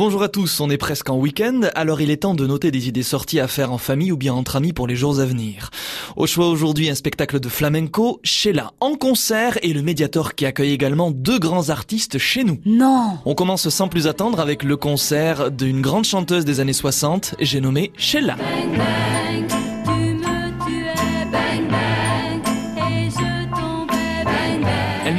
Bonjour à tous, on est presque en week-end, alors il est temps de noter des idées sorties à faire en famille ou bien entre amis pour les jours à venir. Au choix aujourd'hui, un spectacle de flamenco, Sheila en concert et le Mediator qui accueille également deux grands artistes chez nous. Non On commence sans plus attendre avec le concert d'une grande chanteuse des années 60, j'ai nommé Sheila. Bang bang,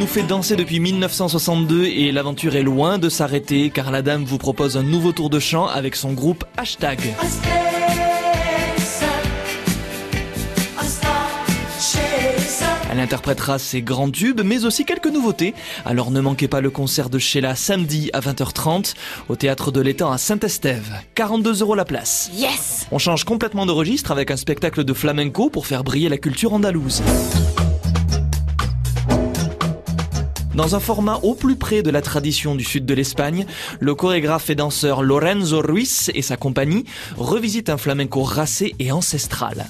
nous fait danser depuis 1962 et l'aventure est loin de s'arrêter car la dame vous propose un nouveau tour de chant avec son groupe Hashtag. Elle interprétera ses grands tubes, mais aussi quelques nouveautés. Alors ne manquez pas le concert de Sheila samedi à 20h30 au théâtre de l'étang à Saint-Estève. 42 euros la place. Yes On change complètement de registre avec un spectacle de flamenco pour faire briller la culture andalouse. Dans un format au plus près de la tradition du sud de l'Espagne, le chorégraphe et danseur Lorenzo Ruiz et sa compagnie revisitent un flamenco racé et ancestral.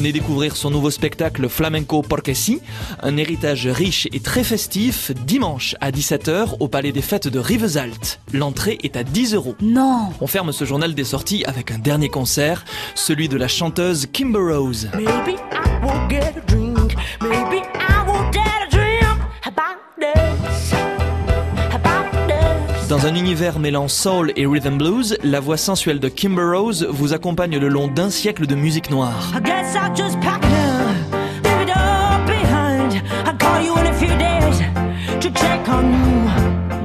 Venez découvrir son nouveau spectacle Flamenco Porque Si, un héritage riche et très festif, dimanche à 17h au Palais des Fêtes de Rivesaltes. L'entrée est à 10 euros. Non On ferme ce journal des sorties avec un dernier concert, celui de la chanteuse Kimber Rose. Maybe I will get a drink. Maybe I will dare to Dans un univers mêlant soul et rhythm blues, la voix sensuelle de Kimber Rose vous accompagne le long d'un siècle de musique noire.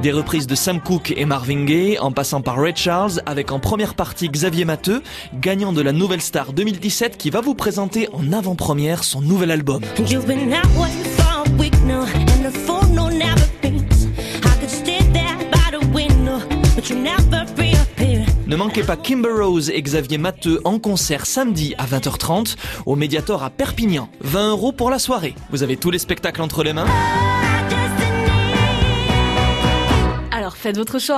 Des reprises de Sam Cooke et Marvin Gaye, en passant par Ray Charles, avec en première partie Xavier Matteux, gagnant de la Nouvelle Star 2017 qui va vous présenter en avant-première son nouvel album. You've been Ne manquez pas Kimber Rose et Xavier Matteux en concert samedi à 20h30 au Mediator à Perpignan. 20 euros pour la soirée. Vous avez tous les spectacles entre les mains Alors faites votre choix